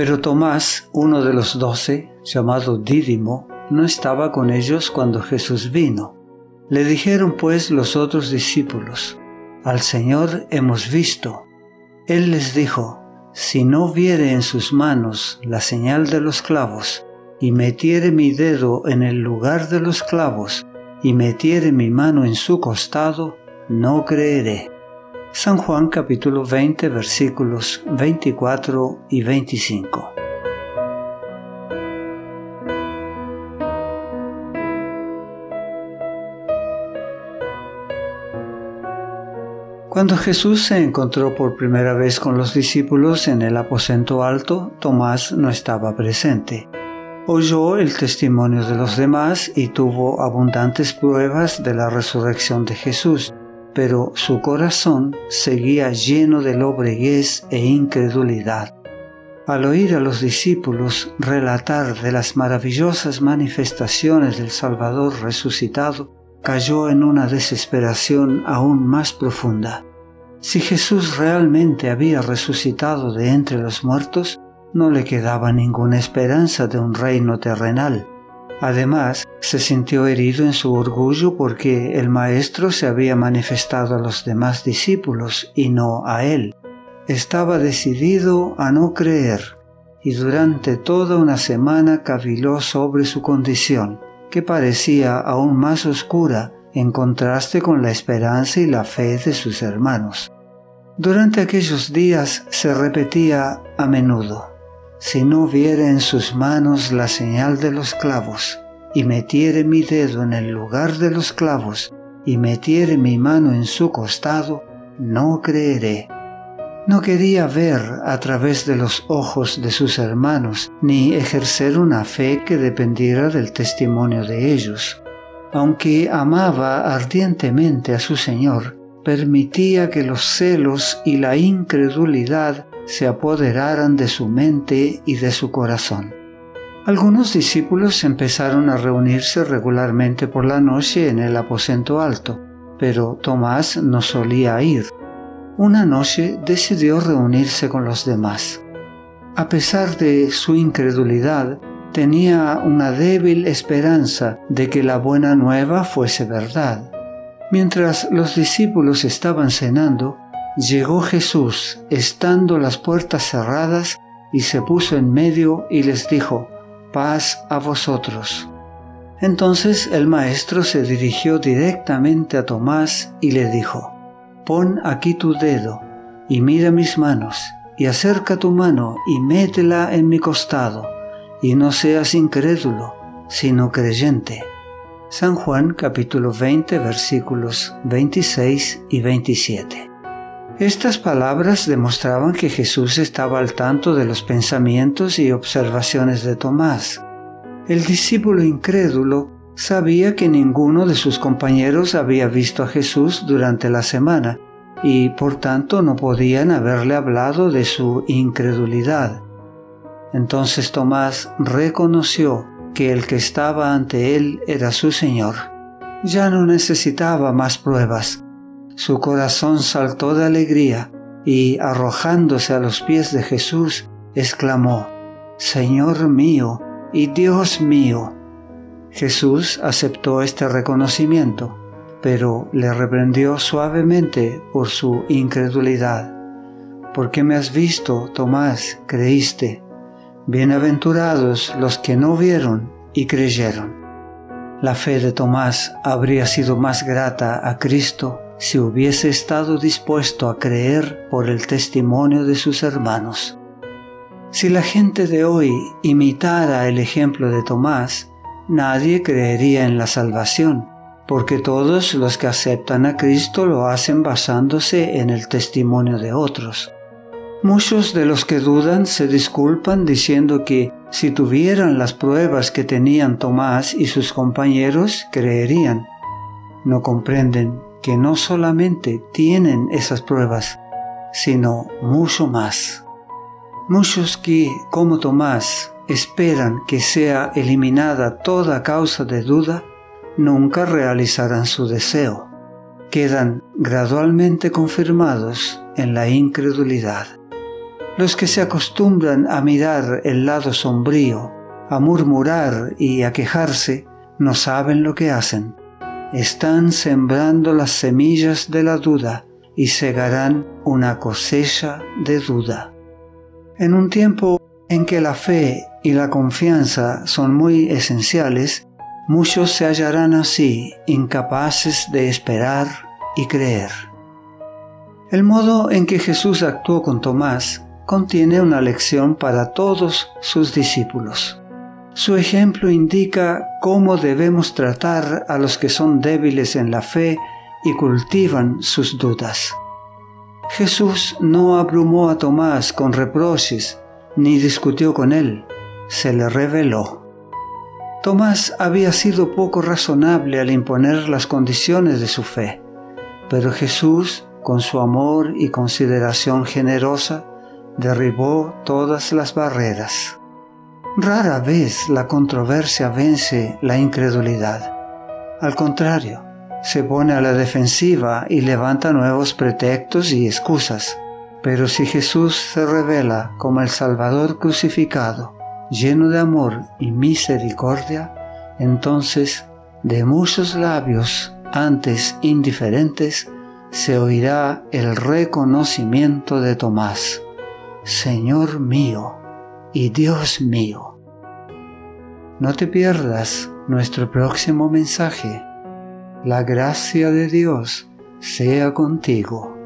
Pero Tomás, uno de los doce, llamado Dídimo, no estaba con ellos cuando Jesús vino. Le dijeron pues los otros discípulos, Al Señor hemos visto. Él les dijo, Si no viere en sus manos la señal de los clavos, y metiere mi dedo en el lugar de los clavos, y metiere mi mano en su costado, no creeré. San Juan capítulo 20 versículos 24 y 25. Cuando Jesús se encontró por primera vez con los discípulos en el aposento alto, Tomás no estaba presente. Oyó el testimonio de los demás y tuvo abundantes pruebas de la resurrección de Jesús, pero su corazón seguía lleno de lobreguez e incredulidad. Al oír a los discípulos relatar de las maravillosas manifestaciones del Salvador resucitado, cayó en una desesperación aún más profunda. Si Jesús realmente había resucitado de entre los muertos, no le quedaba ninguna esperanza de un reino terrenal. Además, se sintió herido en su orgullo porque el Maestro se había manifestado a los demás discípulos y no a él. Estaba decidido a no creer y durante toda una semana caviló sobre su condición, que parecía aún más oscura en contraste con la esperanza y la fe de sus hermanos. Durante aquellos días se repetía a menudo, si no viere en sus manos la señal de los clavos, y metiere mi dedo en el lugar de los clavos, y metiere mi mano en su costado, no creeré. No quería ver a través de los ojos de sus hermanos, ni ejercer una fe que dependiera del testimonio de ellos. Aunque amaba ardientemente a su Señor, permitía que los celos y la incredulidad se apoderaran de su mente y de su corazón. Algunos discípulos empezaron a reunirse regularmente por la noche en el aposento alto, pero Tomás no solía ir. Una noche decidió reunirse con los demás. A pesar de su incredulidad, tenía una débil esperanza de que la buena nueva fuese verdad. Mientras los discípulos estaban cenando, Llegó Jesús, estando las puertas cerradas, y se puso en medio y les dijo, paz a vosotros. Entonces el maestro se dirigió directamente a Tomás y le dijo, pon aquí tu dedo y mira mis manos, y acerca tu mano y métela en mi costado, y no seas incrédulo, sino creyente. San Juan capítulo 20 versículos 26 y 27. Estas palabras demostraban que Jesús estaba al tanto de los pensamientos y observaciones de Tomás. El discípulo incrédulo sabía que ninguno de sus compañeros había visto a Jesús durante la semana y por tanto no podían haberle hablado de su incredulidad. Entonces Tomás reconoció que el que estaba ante él era su Señor. Ya no necesitaba más pruebas su corazón saltó de alegría y, arrojándose a los pies de Jesús, exclamó, Señor mío y Dios mío. Jesús aceptó este reconocimiento, pero le reprendió suavemente por su incredulidad. ¿Por qué me has visto, Tomás, creíste? Bienaventurados los que no vieron y creyeron. La fe de Tomás habría sido más grata a Cristo si hubiese estado dispuesto a creer por el testimonio de sus hermanos. Si la gente de hoy imitara el ejemplo de Tomás, nadie creería en la salvación, porque todos los que aceptan a Cristo lo hacen basándose en el testimonio de otros. Muchos de los que dudan se disculpan diciendo que si tuvieran las pruebas que tenían Tomás y sus compañeros, creerían. No comprenden que no solamente tienen esas pruebas, sino mucho más. Muchos que, como Tomás, esperan que sea eliminada toda causa de duda, nunca realizarán su deseo. Quedan gradualmente confirmados en la incredulidad. Los que se acostumbran a mirar el lado sombrío, a murmurar y a quejarse, no saben lo que hacen. Están sembrando las semillas de la duda y segarán una cosecha de duda. En un tiempo en que la fe y la confianza son muy esenciales, muchos se hallarán así, incapaces de esperar y creer. El modo en que Jesús actuó con Tomás contiene una lección para todos sus discípulos. Su ejemplo indica cómo debemos tratar a los que son débiles en la fe y cultivan sus dudas. Jesús no abrumó a Tomás con reproches ni discutió con él, se le reveló. Tomás había sido poco razonable al imponer las condiciones de su fe, pero Jesús, con su amor y consideración generosa, derribó todas las barreras. Rara vez la controversia vence la incredulidad. Al contrario, se pone a la defensiva y levanta nuevos pretextos y excusas. Pero si Jesús se revela como el Salvador crucificado, lleno de amor y misericordia, entonces de muchos labios antes indiferentes se oirá el reconocimiento de Tomás. Señor mío y Dios mío. No te pierdas nuestro próximo mensaje. La gracia de Dios sea contigo.